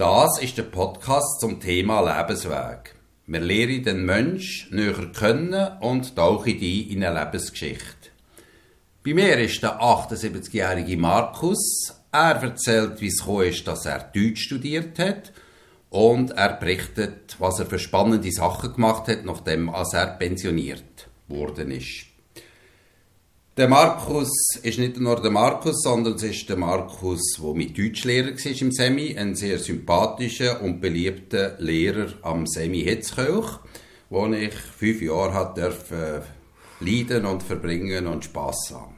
Das ist der Podcast zum Thema Lebensweg. Wir lernen den Mensch näher kennen und tauchen die in eine Lebensgeschichte. Bei mir ist der 78-jährige Markus. Er erzählt, wie es ist, dass er Deutsch studiert hat und er berichtet, was er für spannende Sachen gemacht hat, nachdem er pensioniert worden ist. Der Markus ist nicht nur der Markus, sondern es ist der Markus, der mit Deutschlehrer war im Semi, ein sehr sympathischer und beliebter Lehrer am Semi Hitzkirch, wo ich fünf Jahre hat dürfen leiden und verbringen und Spass haben.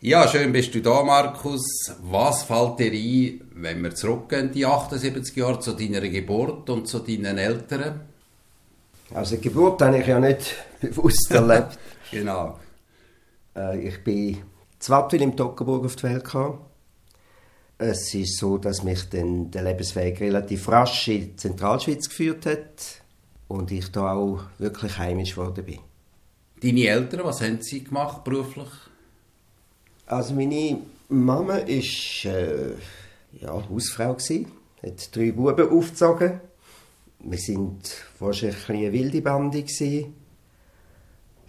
Ja, schön bist du da, Markus. Was fällt dir ein, wenn wir zurückgehen, die 78 Jahre zu deiner Geburt und zu deinen Eltern? Also die Geburt habe ich ja nicht bewusst erlebt. genau. Äh, ich bin Wattwil im Toggenburg auf die Welt gekommen. Es ist so, dass mich dann der Lebensweg relativ rasch in die Zentralschweiz geführt hat und ich da auch wirklich heimisch geworden bin. Deine Eltern, was haben sie gemacht beruflich? Also meine Mama war äh, ja, Hausfrau gewesen, hat drei Buben aufgezogen. Wir sind wahrscheinlich eine wilde Bande gewesen.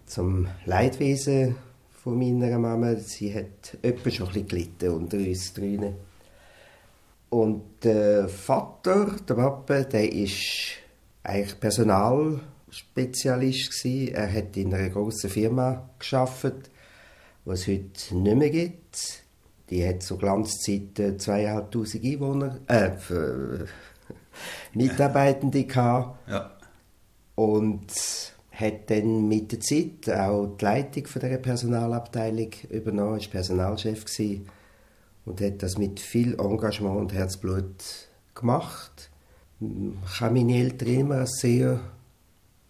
Zum Leidwesen von meiner Mama. Sie hat etwa schon ein bisschen gelitten unter uns drinnen. Und der Vater, der Papa, der ist eigentlich Personalspezialist gewesen. Er hat in einer großen Firma geschafft, was es heute nicht mehr gibt. Die hat zu Glanzzeiten zweieinhalbtausend Einwohner, äh, Mitarbeitende gehabt. Ja. Und hat dann mit der Zeit auch die Leitung von der Personalabteilung übernommen, war Personalchef gewesen und hat das mit viel Engagement und Herzblut gemacht. Ich habe meine Eltern immer sehr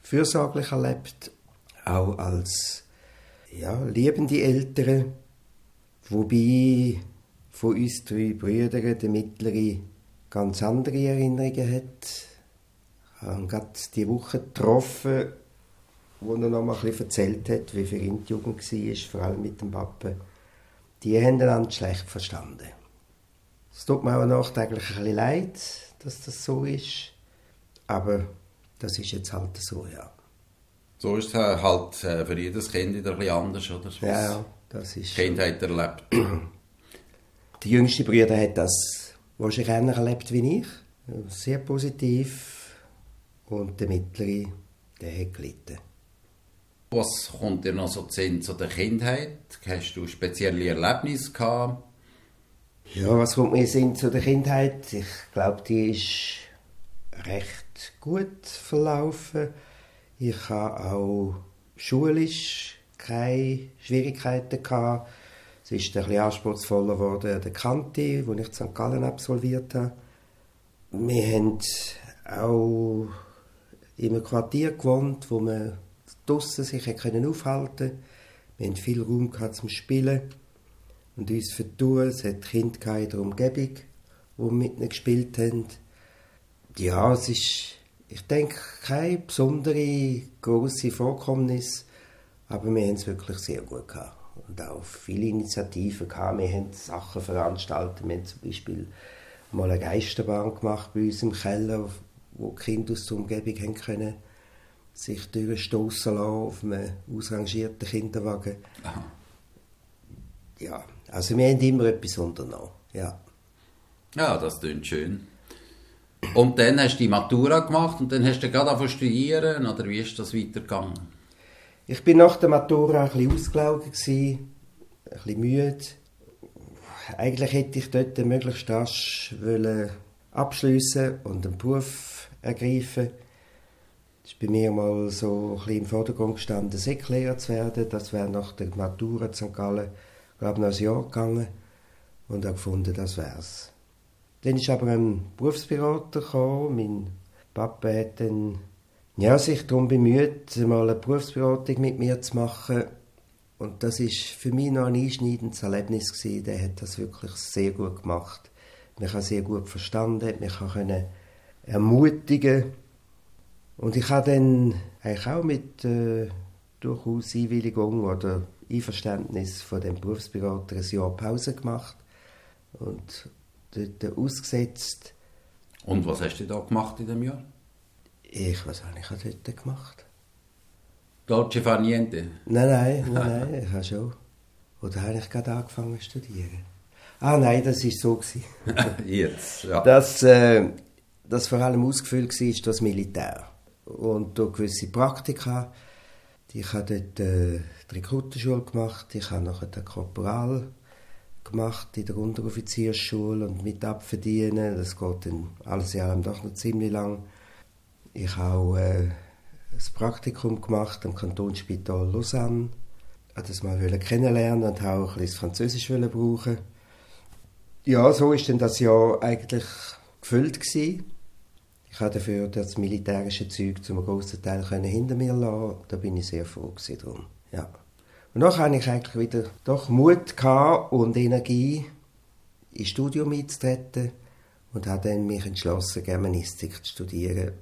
fürsorglich erlebt, auch als ja, liebende Eltern, wobei von uns drei Brüdern der mittlere ganz andere Erinnerungen hat. Ich habe gerade die Woche getroffen wo er noch mal ein bisschen erzählt hat, wie für ihn die Jugend war, vor allem mit dem Papa, die haben einander schlecht verstanden. Es tut mir auch nachträglich ein bisschen leid, dass das so ist, aber das ist jetzt halt so, ja. So ist es halt äh, für jedes Kind wieder ein bisschen anders, oder? Ja, ja, das ist... Kindheit erlebt. Der jüngste Bruder hat das wahrscheinlich ähnlich erlebt wie ich. Sehr positiv. Und der mittlere, der hat gelitten. Was kommt dir noch so zu, der Kindheit? Hast du spezielle Erlebnisse gehabt? Ja, was kommt mir in zu der Kindheit? Ich glaube, die ist recht gut verlaufen. Ich habe auch schulisch keine Schwierigkeiten gehabt. Es ist ein bisschen anspruchsvoller geworden an der Kante, wo ich in St. Gallen absolviert habe. Wir haben auch in einem Quartier gewohnt, wo man draussen sich können aufhalten Wir hatten viel Raum zum Spielen und uns vertun. Es hat Kinder in der Umgebung, die mit ihnen gespielt haben. Ja, es ist, ich denke, keine besondere große Vorkommnis, aber wir haben es wirklich sehr gut gehabt. Und auch viele Initiativen gehabt. Wir haben Sachen veranstaltet. Wir haben zum Beispiel mal eine Geisterbahn gemacht bei uns im Keller, wo die Kinder aus der Umgebung haben können sich durchstoßen lassen auf einem ausrangierten Kinderwagen. Aha. Ja, also wir haben immer etwas unternommen, ja. Ja, das klingt schön. Und dann hast du die Matura gemacht und dann hast du gerade angefangen studieren, oder wie ist das weitergegangen? Ich bin nach der Matura ein bisschen ausgelaugt, ein bisschen müde. Eigentlich hätte ich dort möglichst rasch abschliessen und einen Beruf ergreifen ist bei mir mal so ein bisschen im Vordergrund gestanden, Säcklehrer zu werden. Das wäre nach der Matura in St. Gallen, glaube ich, noch ein Jahr gegangen. Und habe gefunden, das wär's. Dann ist aber ein Berufsberater gekommen. Mein Papa hat dann ja, sich darum bemüht, mal eine Berufsberatung mit mir zu machen. Und das ist für mich noch ein einschneidendes Erlebnis gewesen. Der hat das wirklich sehr gut gemacht. Mich hat sehr gut verstanden, mich kann ermutigen und ich habe dann eigentlich auch mit äh, durchaus Einwilligung oder Einverständnis von dem Berufsberater ein Jahr Pause gemacht und dort ausgesetzt Und was hast du da gemacht in dem Jahr? Ich, was habe ich dort gemacht? Dolce far niente? Nein, nein, nein, nein, ich habe schon. Oder habe ich gerade angefangen zu studieren? Ah nein, das war so. Jetzt, ja. Dass äh, das vor allem ausgefüllt war, das Militär. Und durch gewisse Praktika. Ich habe dort äh, die Rekrutenschule gemacht, ich habe nachher den Korporal gemacht in der Unteroffiziersschule und mit abverdienen. Das geht dann alles in allem doch noch ziemlich lang. Ich habe auch äh, ein Praktikum gemacht am Kantonsspital Lausanne. Ich wollte das mal kennenlernen und auch ein bisschen Französisch brauchen. Ja, so ist denn das Jahr eigentlich gefüllt gewesen. Ich habe dafür das militärische Zeug zum großen Teil hinter mir lassen. Da bin ich sehr froh drum. Ja. Und dann hatte ich eigentlich wieder doch Mut und Energie, ins Studium einzutreten und habe dann mich entschlossen, Germanistik zu studieren,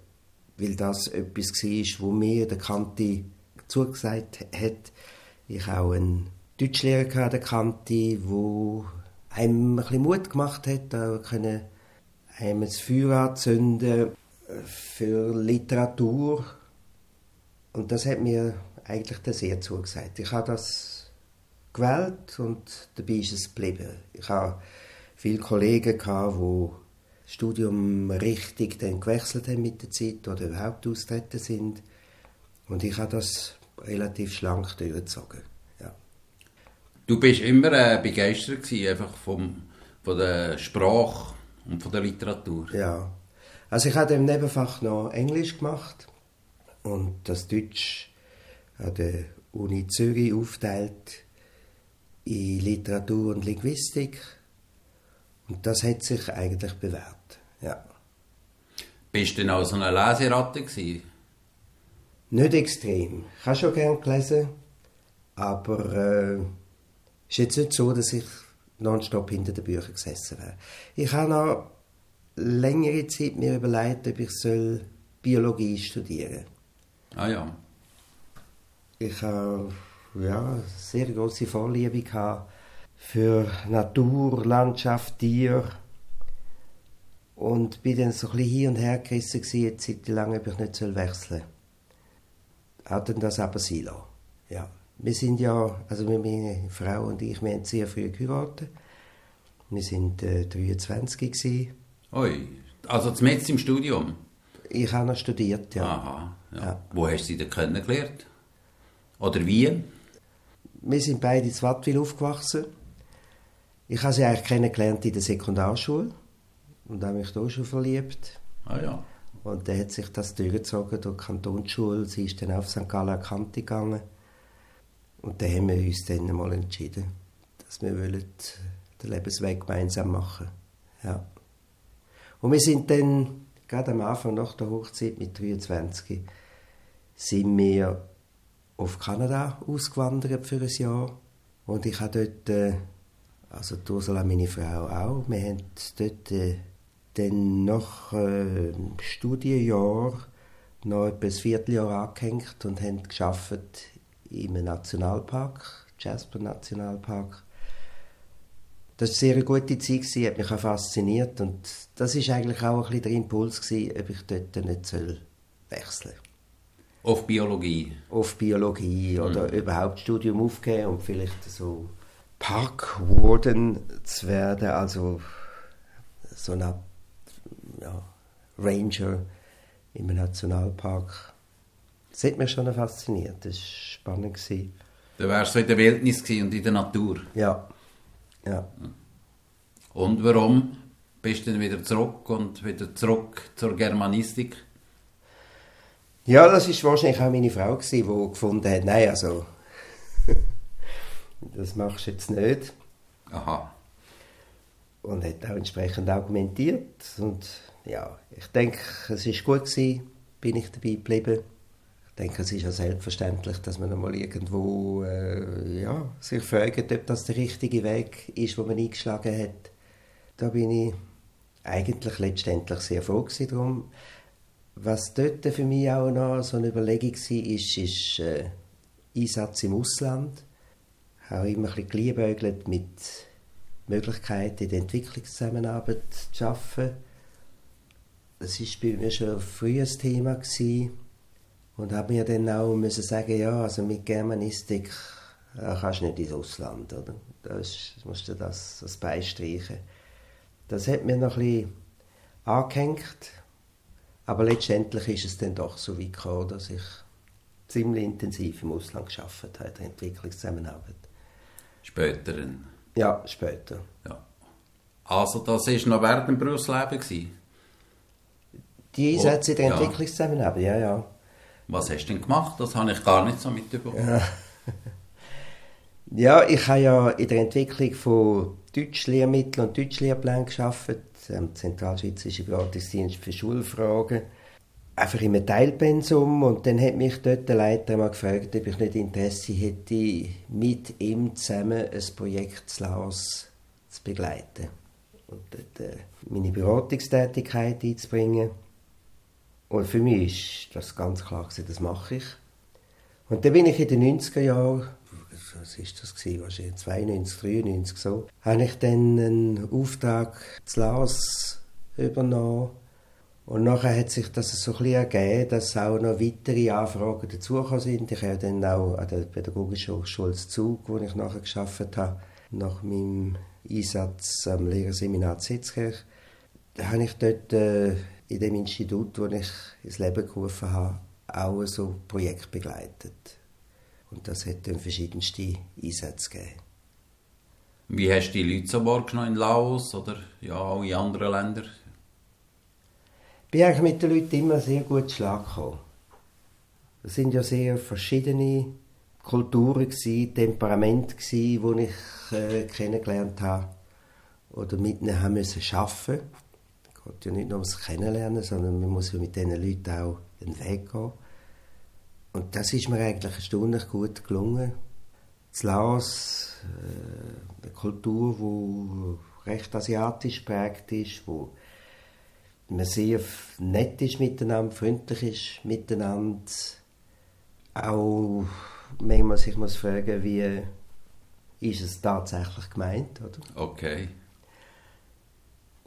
weil das etwas war, wo mir der Kanti zugesagt hat. Ich auch einen Deutschlehrer der Kanti, wo einem ein bisschen Mut gemacht hat, da können einem das Feuer anzünden für Literatur. Und das hat mir eigentlich sehr zugesagt. Ich habe das gewählt und dabei ist es geblieben. Ich habe viele Kollegen, gehabt, die das Studium richtig dann gewechselt haben mit der Zeit oder überhaupt austreten sind. Und ich habe das relativ schlank durchgezogen. Ja. Du bist immer äh, begeistert gewesen, einfach vom, von der Sprache und von der Literatur. Ja. Also ich habe im Nebenfach noch Englisch gemacht und das Deutsch an der Uni Zürich aufteilt in Literatur und Linguistik. Und das hat sich eigentlich bewährt. Ja. Bist du denn auch so eine Leseratte gewesen? Nicht extrem. Ich habe schon gerne gelesen, aber äh, es ist jetzt nicht so, dass ich nonstop hinter den Büchern gesessen wäre. Ich habe noch längere Zeit mir überlegt, ob ich soll Biologie studieren soll. Ah ja ich habe ja, sehr große Vorliebe gehabt für Natur, Landschaft, Tier und bin dann so ein bisschen hin und her gerissen eine Zeit lang, ob ich nicht wechseln soll. Hat dann das aber sein lassen. Ja. Wir sind ja, also meine Frau und ich, wir haben sehr früh geheiratet. Wir sind äh, 23 gewesen. Ui, also jetzt im Studium? Ich habe noch studiert, ja. Aha, ja. ja. Wo hast du sie denn kennengelernt? Oder wie? Wir sind beide in Wattwil aufgewachsen. Ich habe sie eigentlich kennengelernt in der Sekundarschule und habe mich da schon verliebt. Ah ja. Und dann hat sich das durchgezogen durch die Kantonsschule. Sie ist dann auf St. Gallen Kante gegangen. Und dann haben wir uns dann mal entschieden, dass wir wollen den Lebensweg gemeinsam machen ja. Und wir sind dann, gerade am Anfang nach der Hochzeit mit 23, sind wir auf Kanada ausgewandert für ein Jahr. Und ich habe dort, äh, also die Ursula, meine Frau auch, wir haben dort äh, dann nach äh, Studienjahr noch etwa ein Vierteljahr angehängt und haben geschafft im Nationalpark, Jasper Nationalpark. Das war eine sehr gute Zeit, hat mich auch fasziniert und das war eigentlich auch ein bisschen der Impuls, gewesen, ob ich dort nicht wechseln soll. Auf Biologie? Auf Biologie oder mhm. überhaupt Studium aufgeben und vielleicht so Parkwarden zu werden, also so eine ja, Ranger im Nationalpark. Das hat mich schon fasziniert, das war spannend. Gewesen. Da wärst du in der Wildnis und in der Natur? Ja, ja. Und warum bist du dann wieder zurück und wieder zurück zur Germanistik? Ja, das ist wahrscheinlich auch meine Frau gewesen, die gefunden hat, nein, also das machst du jetzt nicht. Aha. Und hat auch entsprechend argumentiert und ja, ich denke, es ist gut gewesen, bin ich dabei geblieben. Ich denke, es ist ja selbstverständlich, dass man einmal irgendwo äh, ja, sich fragt, ob das der richtige Weg ist, den man eingeschlagen hat. Da bin ich eigentlich letztendlich sehr froh drum. Was dort für mich auch noch so eine Überlegung war, ist, ist äh, Einsatz im Ausland. Ich habe immer ein bisschen geliebäugelt mit Möglichkeiten in der Entwicklungszusammenarbeit zu arbeiten. das war bei mir schon ein Thema gewesen. Und habe mir dann auch müssen sagen, ja, also mit Germanistik äh, kannst du nicht ins Ausland, oder? Das musst du das, das beistreichen. Das hat mir noch ein bisschen angehängt, aber letztendlich ist es dann doch so weit gekommen, dass ich ziemlich intensiv im Ausland geschafft habe, in der Entwicklungszusammenarbeit. Später? Ja, später. Ja. Also das war noch während dem Berufsleben? Gewesen? Die Einsätze in der Entwicklungszusammenarbeit, ja, ja. Was hast du denn gemacht? Das habe ich gar nicht so mitbekommen. Ja. ja, ich habe ja in der Entwicklung von Deutschlehrmitteln und Deutschlehrplänen gearbeitet, am Zentralschweizerischen Beratungsdienst für Schulfragen. Einfach in einem Teilpensum und dann hat mich dort der Leiter mal gefragt, ob ich nicht Interesse hätte, mit ihm zusammen ein Projekt zu Laos zu begleiten und dort äh, meine Beratungstätigkeit einzubringen. Und für mich ist das ganz klar das mache ich. Und dann bin ich in den 90er Jahren, was ist das wahrscheinlich 92, 93 so, habe ich dann einen Auftrag zu Laos übernommen. Und nachher hat sich das so ein bisschen ergeben, dass auch noch weitere Anfragen dazugekommen sind. Ich habe dann auch an der Pädagogischen Hochschule Zug, wo ich nachher geschafft habe, nach meinem Einsatz am Lehrerseminar Zitzkirch, habe ich dort äh, in dem Institut, das ich ins Leben gerufen habe, auch so Projekt begleitet. Und das hat dann verschiedenste Einsätze gegeben. Wie hast du die Leute so wahrgenommen in Laos oder ja, auch in anderen Ländern? Ich bin eigentlich mit den Leuten immer sehr gut Schlag gekommen. Es sind ja sehr verschiedene Kulturen, gewesen, Temperamente, gewesen, die ich äh, kennengelernt habe oder mit ihnen haben müssen arbeiten geht ja nicht nur ums Kennenlernen, sondern man muss ja mit diesen Leuten auch den Weg gehen. Und das ist mir eigentlich erstaunlich gut gelungen. Das Laos, äh, eine Kultur, die recht asiatisch prägt ist, wo man sehr nett ist miteinander, freundlich ist miteinander. Auch manchmal sich muss fragen, wie ist es tatsächlich gemeint, oder? Okay.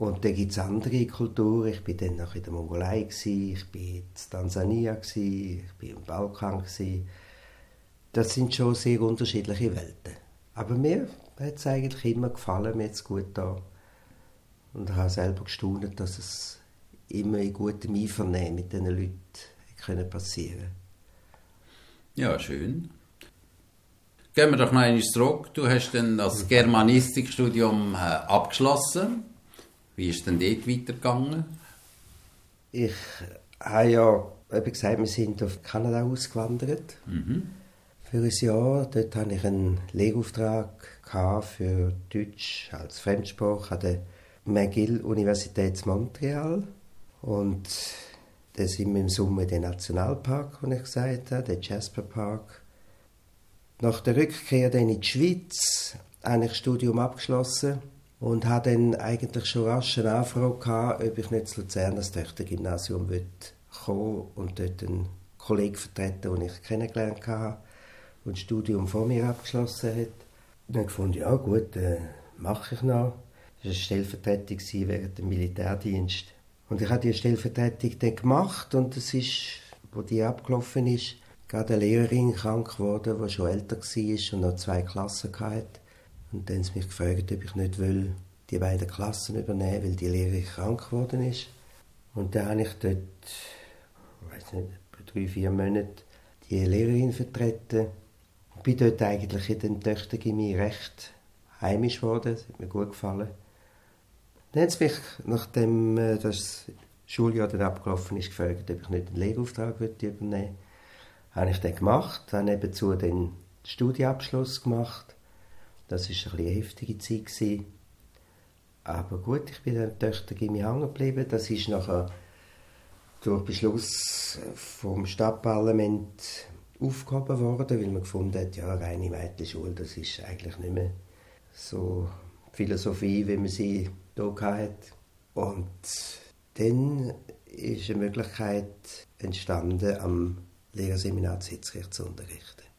Und dann gibt es andere Kulturen. Ich war dann noch in der Mongolei, gewesen, ich war in Tansania, gewesen, ich war im Balkan. Gewesen. Das sind schon sehr unterschiedliche Welten. Aber mir hat es eigentlich immer gefallen, mir hat es gut da. Und ich habe selber gestaunt, dass es immer in gutem Einvernehmen mit diesen Leuten können passieren Ja, schön. Gehen wir doch noch einmal zurück. Du hast dann das Germanistikstudium äh, abgeschlossen. Wie ist denn dort weitergegangen? Ich habe ja eben gesagt, wir sind auf Kanada ausgewandert. Mhm. Für ein Jahr. Dort hatte ich einen Lehrauftrag für Deutsch als Fremdsprache an der McGill-Universität Montreal. Und dann sind wir im Sommer in den Nationalpark, wie ich gesagt habe, der Jasper Park. Nach der Rückkehr dann in die Schweiz habe ich das Studium abgeschlossen und habe dann eigentlich schon rasch eine Anfrage ob ich nicht zu Luzern das Töchtergymnasium kommen und dort einen Kollegen vertreten, den ich kennengelernt habe und das Studium vor mir abgeschlossen hat. Und dann gefunden, ja gut, äh, mache ich noch. Das war eine Stellvertretung während dem Militärdienst. Und ich habe die Stellvertretung dann gemacht und es ist, wo die abgelaufen ist, gerade eine Lehrerin krank geworden, die schon älter war und noch zwei Klassen hatte. Und dann haben sie mich gefragt, ob ich nicht will, die beiden Klassen übernehmen weil die Lehrerin krank geworden ist. Und dann habe ich dort, ich weiß nicht, drei, vier Monate die Lehrerin vertreten. Ich bin dort eigentlich in den Töchtergymnasium recht heimisch geworden. Das hat mir gut gefallen. Dann haben sie mich, nachdem äh, das Schuljahr dann abgelaufen ist, gefragt, ob ich nicht einen Lehrauftrag übernehmen würde. Habe ich dann gemacht, habe nebenzu den Studienabschluss gemacht das war eine, heftige Zeit. Gewesen. Aber gut, ich bin dann Töchter Gimmi hängen geblieben. Das ist nachher durch Beschluss vom Stadtparlament aufgehoben worden, weil man gefunden hat, ja, reine Mädchenschule, das ist eigentlich nicht mehr so Philosophie, wie man sie hier hatte. Und dann ist eine Möglichkeit entstanden, am Lehrerseminar Sitzrecht zu unterrichten.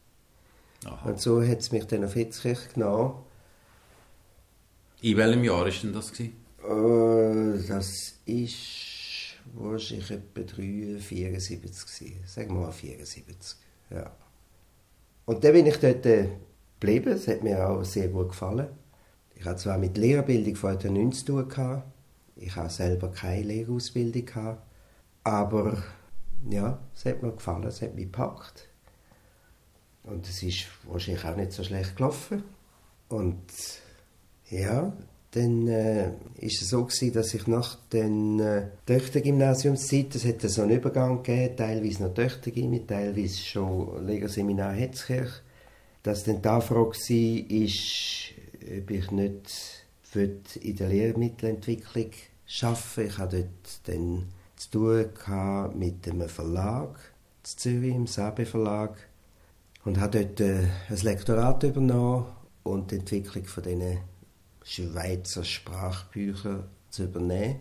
Aha. Und so hat es mich dann auf Hitzkirch genommen. In welchem Jahr war denn das? Gewesen? Uh, das ist wahrscheinlich etwa 3, 74 gewesen. Sagen wir mal 74, ja. Und dann bin ich dort äh, geblieben. Es hat mir auch sehr gut gefallen. Ich hatte zwar mit Lehrerbildung vorher nichts zu tun gehabt. Ich habe selber keine Lehrausbildung gehabt. Aber ja, es hat mir gefallen, es hat mich gepackt. Und es ist wahrscheinlich auch nicht so schlecht gelaufen. Und ja, dann äh, ist es so gewesen, dass ich nach den äh, Töchtergymnasiumszeit, es hätte so einen Übergang gegeben, teilweise noch Töchtergymnasium, teilweise schon Legerseminar Hetzkirch, dass dann die Anfrage war, ob ich nicht in der Lehrmittelentwicklung arbeiten Ich hatte dort dann zu tun mit einem Verlag in Zürich, im Sabe Verlag, und habe dort äh, ein Lektorat übernommen und die Entwicklung von diesen Schweizer Sprachbüchern zu übernehmen.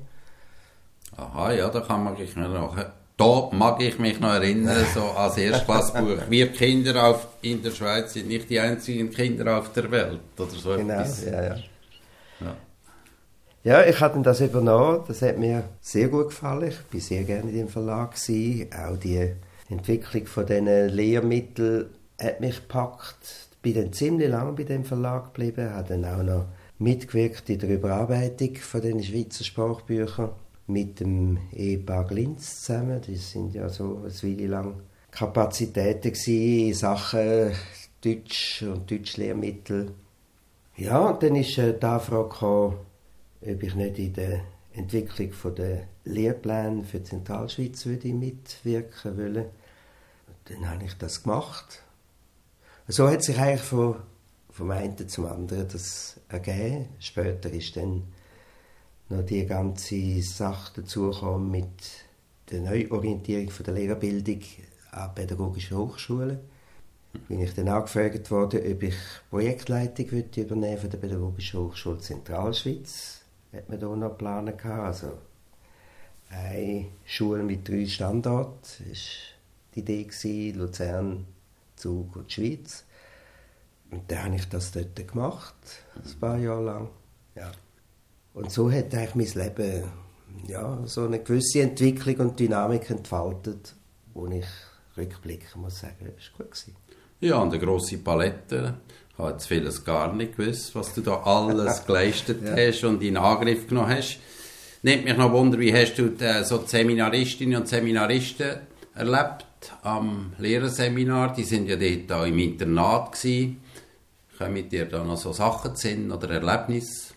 Aha, ja, da kann man sich noch da mag ich mich noch erinnern, so als Erstklassbuch. Wir Kinder auf, in der Schweiz sind nicht die einzigen Kinder auf der Welt, oder so Genau, etwas. ja, ja. Ja, ja ich hatte das übernommen, das hat mir sehr gut gefallen. Ich war sehr gerne in dem Verlag. Gewesen. Auch die Entwicklung von diesen Lehrmitteln hat mich gepackt. Bin dann ziemlich lange bei dem Verlag geblieben, habe dann auch noch mitgewirkt in der Überarbeitung von den Schweizer Sprachbüchern mit dem Ehepaar Glinz zusammen. Das sind ja so eine Weile lang Kapazitäten in Sachen Deutsch und Deutschlehrmittel. Ja, und dann ist äh, die Anfrage ob ich nicht in der Entwicklung der Lehrpläne für die Zentralschweiz würde mitwirken würde. Dann habe ich das gemacht. So hat sich eigentlich von vom einen zum anderen das ergeben. Später ist dann noch die ganze Sache dazugekommen mit der Neuorientierung von der Lehrerbildung an pädagogische Hochschulen. Bin ich dann angefragt worden, ob ich Projektleitung übernehmen von der Pädagogischen Hochschule Zentralschweiz. Hat man da noch geplant gehabt. Also eine Schule mit drei Standorten war die Idee Luzern, Zug und Schweiz. Und dann habe ich das dort gemacht, ein paar Jahre lang. Ja. Und so hat eigentlich mein Leben ja, so eine gewisse Entwicklung und Dynamik entfaltet, wo ich rückblicken muss sagen, das war gut. Gewesen. Ja, und eine grosse Palette. Ich habe jetzt vieles gar nicht gewusst, was du da alles geleistet ja. hast und in Angriff genommen hast. Nimmt mich noch Wunder, wie hast du die, so die Seminaristinnen und Seminaristen erlebt am Lehrerseminar? Die sind ja dort auch im Internat gewesen. Kommen dir da noch so Sachen zu oder Erlebnisse?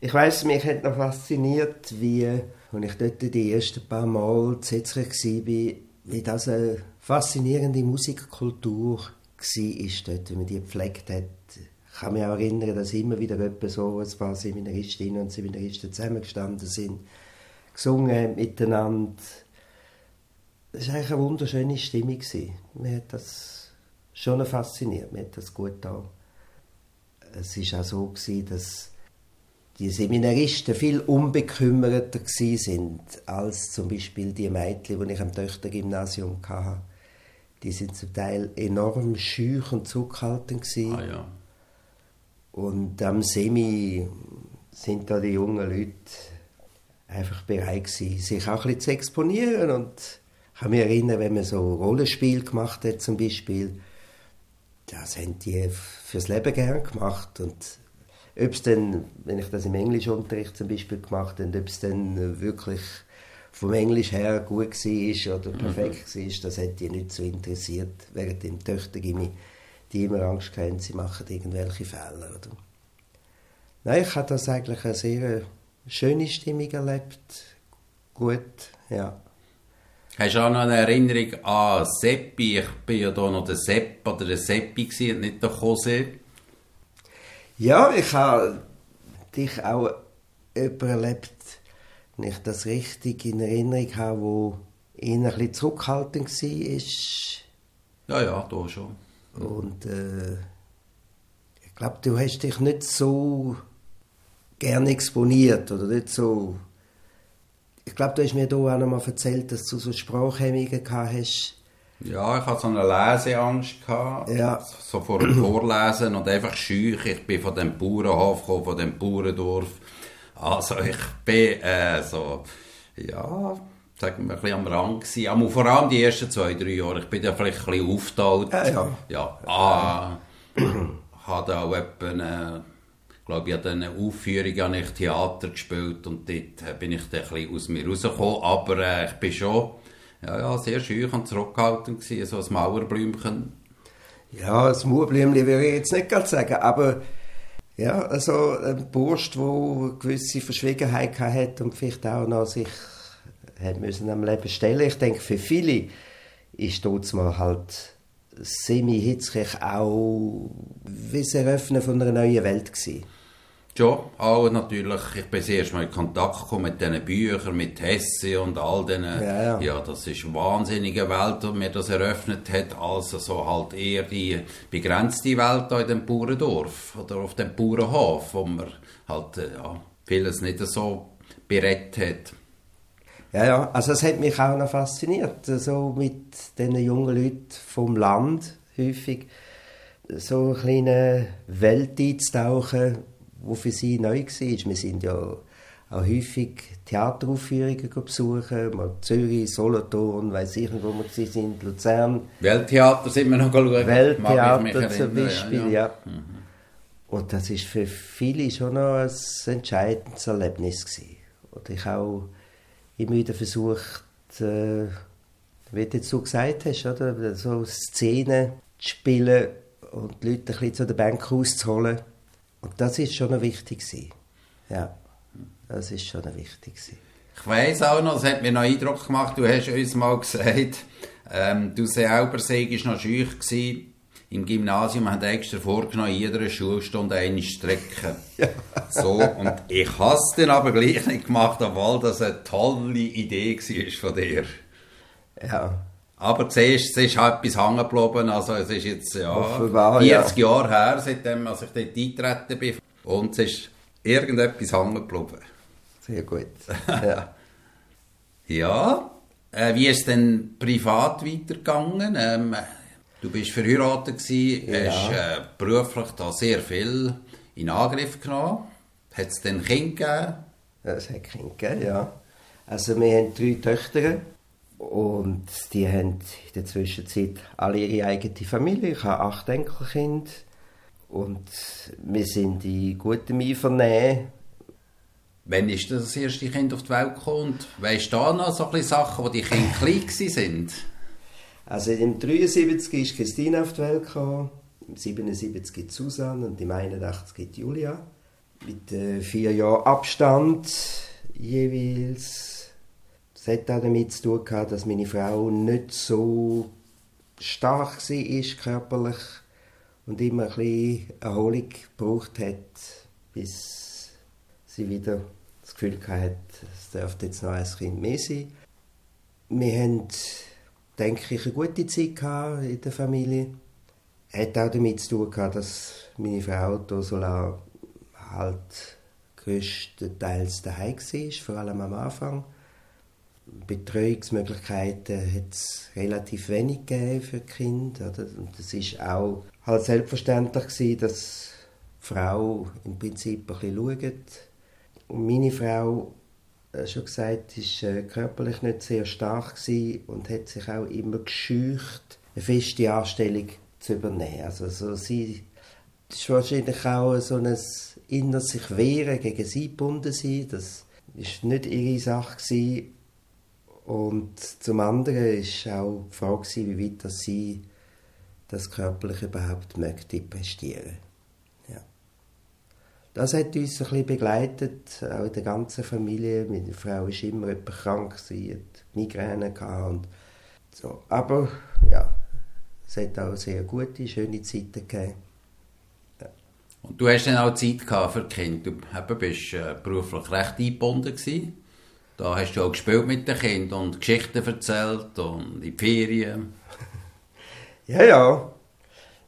Ich weiß, mich hat noch fasziniert, wie, als ich dort die ersten paar Mal Zetzrich war, wie das eine faszinierende Musikkultur war, dort, wenn man die gepflegt hat. Ich kann mich auch erinnern, dass immer wieder so ein paar Seminaristinnen und Seminaristen zusammengestanden sind, gesungen miteinander. Es war eigentlich eine wunderschöne Stimmung. Mir hat das schon fasziniert, mir hat das gut getan es war auch so gewesen, dass die Seminaristen viel unbekümmerter sind als zum Beispiel die Mädchen, die ich am Töchtergymnasium hatte. Die sind zum Teil enorm schüch und zurückhaltend Ah, ja. Und am Semi sind da die jungen Leute einfach bereit gewesen, sich auch ein bisschen zu exponieren und kann mich erinnern, wenn man so Rollenspiel gemacht hat zum Beispiel, das haben die fürs Leben gern gemacht und ob es dann, wenn ich das im Englischunterricht zum Beispiel gemacht habe, ob es dann wirklich vom Englisch her gut war oder perfekt mhm. war, das hat die nicht so interessiert. Während den Töchtern die immer Angst hatten, sie machen irgendwelche Fehler. Oder? Nein, ich habe das eigentlich eine sehr schöne Stimmung erlebt. Gut, ja. Hast du auch noch eine Erinnerung an Seppi? Ich bin ja da noch der Sepp oder der Seppi gewesen, nicht der Jose. Ja, ich habe dich auch jemanden erlebt, wenn ich das richtig in Erinnerung habe, wo eher ein bisschen zurückhaltend war. Ja, ja, da schon. Und äh, ich glaube, du hast dich nicht so gerne exponiert oder nicht so ich glaube, du hast mir hier auch noch mal erzählt, dass du so Sprachhemmungen gehabt hast. Ja, ich hatte so eine Leseangst. Gehabt, ja. So vor dem Vorlesen und einfach schüch. Ich bin von dem Bauernhof gekommen, von dem Bauerndorf. Also ich bin äh, so Ja, sagen wir, ein bisschen am Rand gewesen. Aber vor allem die ersten zwei, drei Jahre. Ich bin ja vielleicht ein bisschen aufgeteilt. Ja, ja. Ja, ah, hatte auch etwa eine, glaube ich, an diesen Aufführungen habe ich Theater gespielt und dort äh, bin ich dann ein bisschen aus mir rausgekommen. Aber äh, ich bin schon ja, ja, sehr schüch und zurückgehalten gewesen, so ein Mauerblümchen. Ja, das Mauerblümchen würde ich jetzt nicht gerade sagen, aber ja, also ein Bursch, der eine gewisse Verschwiegenheit hat und vielleicht auch noch sich hat müssen am Leben stellen. Ich denke, für viele ist dort mal halt semi-hitzig auch wie das Eröffnen von einer neuen Welt gewesen. Ja, auch natürlich, ich bin erst mal in Kontakt gekommen mit diesen Büchern, mit Hesse und all diesen, Ja, ja. ja, das ist eine wahnsinnige Welt, die mir das eröffnet hat, also so halt eher die begrenzte Welt da in dem Bauerndorf oder auf dem Bauernhof, wo man halt, äh, ja, vieles nicht so berät hat. Ja, ja, also es hat mich auch noch fasziniert, so mit diesen jungen Leuten vom Land häufig so eine kleine Welt einzutauchen, die für sie neu war. Wir sind ja auch häufig Theateraufführungen besuchen, mal Zürich, Solothurn, weiss ich nicht, wo wir sind, Luzern, Welttheater sind wir noch geschaut. Welttheater zum Beispiel, ja. Und das ist für viele schon noch ein entscheidendes Erlebnis gewesen. Und ich auch immer wieder versucht, äh, wie du jetzt so gesagt hast, oder? so Szenen zu spielen und die Leute ein bisschen zu der Bank rauszuholen. Und das ist schon wichtig. Ja, das ist schon wichtig. Ich weiss auch noch, es hat mir noch Eindruck gemacht, du hast uns mal gesagt, ähm, du selber seist noch schüch gewesen. Im Gymnasium haben extra vorgenommen, in jeder Schulstunde eine Strecke. So, und ich habe es dann aber gleich nicht gemacht, obwohl das eine tolle Idee war von dir. Ja, Aber zuerst es ist halt etwas hängen geblieben, also es ist jetzt ja, Offenbar, 40 Jahre her, seitdem als ich dort eingetreten bin. Und es ist irgendetwas hängen geblieben. sehr gut. Ja. Ja, äh, wie ist es denn privat weitergegangen? Ähm, du bist verheiratet gewesen, Ja. hast äh, beruflich da sehr viel in Angriff genommen. Hat es denn Kind gegeben? Es hat Kinder gegeben, ja. Also wir haben drei Töchter und die haben in der Zwischenzeit alle ihre eigene Familie. Ich habe acht Enkelkinder und wir sind in gutem Einvernehmen. Wann ist das, erste Kind auf die Welt gekommen? Weisst du da noch so ein bisschen Sachen, wo die Kinder klein sind? Also im 73 ist Christine auf die Welt gekommen, im 77 die Susanne und im 81 die Julia. Mit äh, vier Jahren Abstand jeweils. Es hat auch damit zu tun gehabt, dass meine Frau nicht so stark war körperlich und immer ein bisschen Erholung gebraucht hat, bis sie wieder das Gefühl hatte, es dürfte jetzt noch ein Kind mehr sein. Wir haben, denke ich, eine gute Zeit gehabt in der Familie. Hat auch damit zu tun gehabt, dass meine Frau Ursula halt größtenteils daheim war, vor allem am Anfang. Betreuungsmöglichkeiten hat es relativ wenig gegeben für Kinder. Oder? Und es ist auch halt selbstverständlich gewesen, dass die Frau im Prinzip ein bisschen schaut. Und meine Frau, schon gesagt, ist äh, körperlich nicht sehr stark und hat sich auch immer gescheucht, eine feste Anstellung zu übernehmen. Also so sie ist wahrscheinlich auch so ein inneres sich wehren gegen sie gebunden sein. Das ist nicht ihre Sache gewesen. Und zum anderen ist auch die Frage wie weit sie das körperlich überhaupt möchte prestieren. Ja. Das hat uns ein bisschen begleitet, auch in der ganzen Familie. Meine Frau war immer jemand krank, sie hat Migräne und so. Aber ja, es hat auch sehr gute, schöne Zeiten gegeben. Und du hast dann auch Zeit gehabt für die Kinder. Du bist äh, beruflich recht eingebunden gewesen. Da hast du auch gespielt mit den Kindern und Geschichten erzählt und in die Ferien. Ja, ja.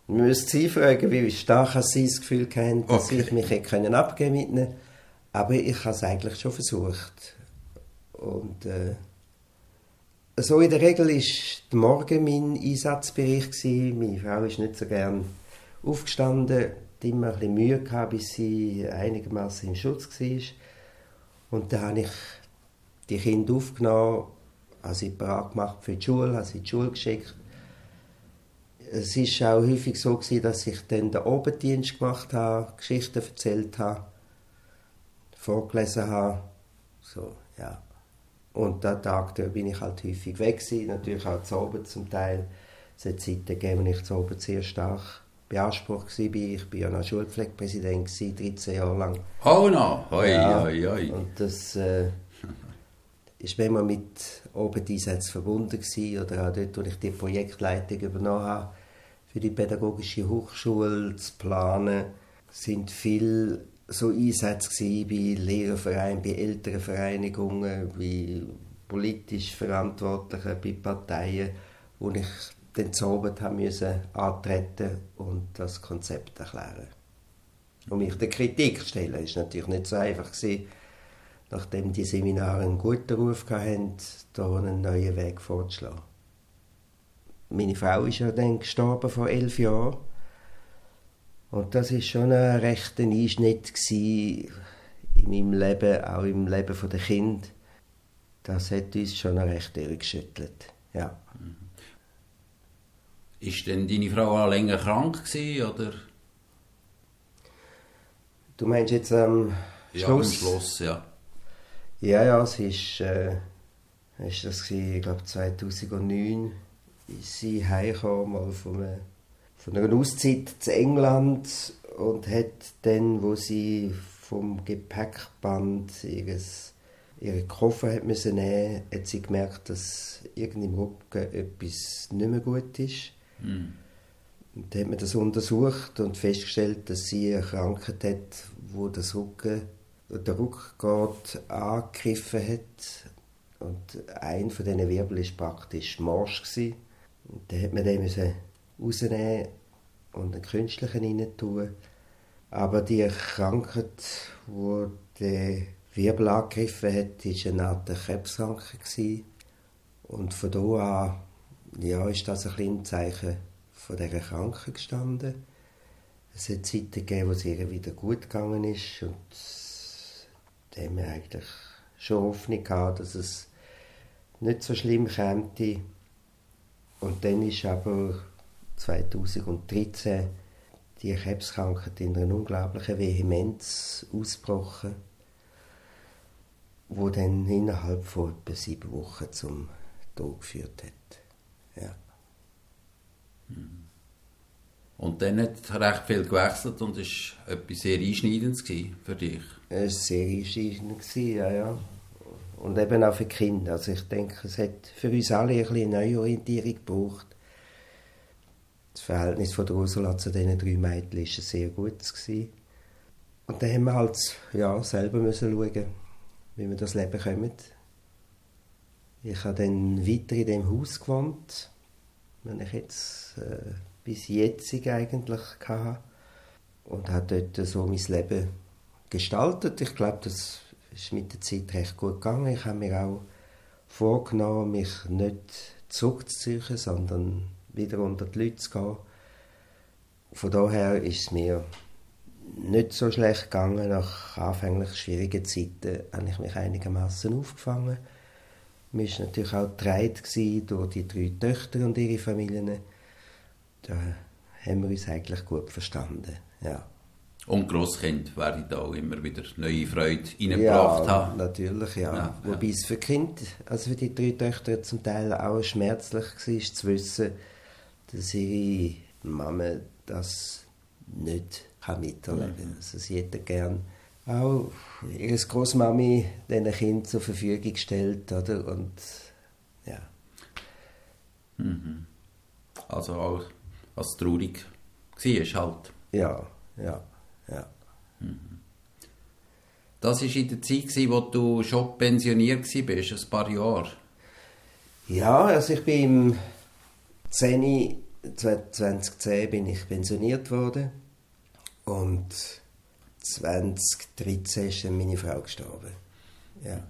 Wir müssen sie fragen, wie stark sie das Gefühl haben, dass Okay. ich mich hätte können abgeben ihnen. Aber ich habe es eigentlich schon versucht. Und äh, so in der Regel ist der Morgen mein Einsatzbereich gewesen. Meine Frau ist nicht so gern aufgestanden, hat immer ein bisschen Mühe gehabt, bis sie einigermaßen im Schutz war. Und da habe ich die Kinder aufgenommen, habe sie bereit gemacht für die Schule, habe sie in die Schule geschickt. Es war auch häufig so, gewesen, dass ich dann den Obendienst gemacht habe, Geschichten erzählt habe, vorgelesen habe. So, ja. Und an Tag da bin ich halt häufig weg gewesen, natürlich auch zu oben zum Teil. Es hat Zeiten gegeben, wo ich zu oben sehr stark beansprucht war. Ich war ja noch Schulpflegepräsident, 13 Jahre lang. Oh no, hoi, Ja. hoi, hoi. Und das äh, ist wenn man mit Abendeinsätzen verbunden gewesen, oder auch dort, wo ich die Projektleitung übernommen habe, für die pädagogische Hochschule zu planen, sind viele so Einsätze bei Lehrervereinen, bei Elternvereinigungen, bei politisch Verantwortlichen, bei Parteien, wo ich zu Abend haben müssen antreten und das Konzept erklären. Und mich der Kritik stellen, ist natürlich nicht so einfach gewesen, nachdem die Seminare einen guten Ruf hatten, da einen neuen Weg vorzuschlagen. Meine Frau ist ja dann gestorben vor elf Jahren. Und das ist schon ein rechter Einschnitt in meinem Leben, auch im Leben der Kind. Das hat uns schon recht geschüttelt. Ja. Ist denn deine Frau auch länger krank gewesen, oder? Du meinst jetzt am Ja, am Schluss? Schluss, ja. Ja, ja, es ist, äh, ist das gewesen, ich glaube 2009 ist sie heimgekommen, mal von, einer- von einer Auszeit zu England und hat dann, wo sie vom Gepäckband ihres, ihren Koffer hat müssen nehmen, hat sie gemerkt, dass irgendwie im Rücken etwas nicht mehr gut ist. Hm. Und dann hat man das untersucht und festgestellt, dass sie eine Krankheit hat, wo das Rücken, der Rückgrat angegriffen hat. Und ein von diesen Wirbeln war praktisch morsch. Gewesen. Und dann hat man den rausnehmen und einen künstlichen rein tun. Aber die Krankheit, die den Wirbel angegriffen hat, war eine Art Krebskrankheit. Und von da an ja, ist das ein im Zeichen von dieser Krankheit gestanden. Es hat Zeiten gegeben, wo es ihr wieder gut gegangen ist und da haben wir eigentlich schon Hoffnung gehabt, dass es nicht so schlimm käme. Und dann ist aber 2013 die Krebskrankheit in einer unglaublichen Vehemenz ausgebrochen, wo dann innerhalb von etwa sieben Wochen zum Tod geführt hat. Ja. Und dann hat recht viel gewechselt und es war etwas sehr Einschneidendes für dich. Es war sehr einschneidend, ja, ja. Und eben auch für Kinder. Also ich denke, es hat für uns alle ein bisschen Neuorientierung gebraucht. Das Verhältnis von der Ursula zu diesen drei Mädchen war sehr. Gewesen. Und dann haben wir halt ja, selber müssen schauen, wie wir das Leben kommen. Ich habe dann weiter in dem Haus gewohnt, wenn ich jetzt äh, bis jetzt eigentlich hatte. Und habe dort so mein Leben gestaltet. Ich glaube, das ist mit der Zeit recht gut gegangen. Ich habe mir auch vorgenommen, mich nicht zurückzuziehen, sondern wieder unter die Leute zu gehen. Von daher ist es mir nicht so schlecht gegangen. Nach anfänglich schwierigen Zeiten habe ich mich einigermaßen aufgefangen. Mir war natürlich auch getragen durch die drei Töchter und ihre Familien. Da haben wir uns eigentlich gut verstanden. Ja. Und Grosskind werden da auch immer wieder neue Freude reingebracht Ja, haben. natürlich, ja. Ja, Wobei es für die Kinder, also für die drei Töchter zum Teil auch schmerzlich war, zu wissen, dass ihre Mama das nicht kann miterleben kann. Also sie hätte gern auch ihre Großmami diesen Kind zur Verfügung gestellt, oder? Und ja. Also auch als traurig war halt. Ja, ja, ja. Das war in der Zeit, wo du schon pensioniert warst, ein paar Jahre. Ja, also ich bin im 10, 2010 bin ich pensioniert worden und 2013 ist dann meine Frau gestorben. Ja.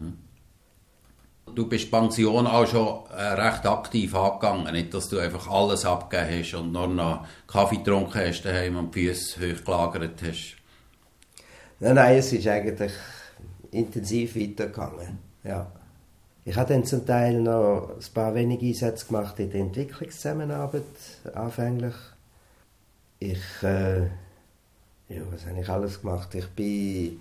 Du bist Pension auch schon äh, recht aktiv angegangen. Nicht, dass du einfach alles abgegeben hast und nur noch Kaffee getrunken hast daheim und die Füße hochgelagert hast. Nein, nein, es ist eigentlich intensiv weitergegangen. Ja, Ich habe dann zum Teil noch ein paar wenige Einsätze gemacht in der Entwicklungszusammenarbeit, anfänglich. Ich, äh, ja, was habe ich alles gemacht? Ich bin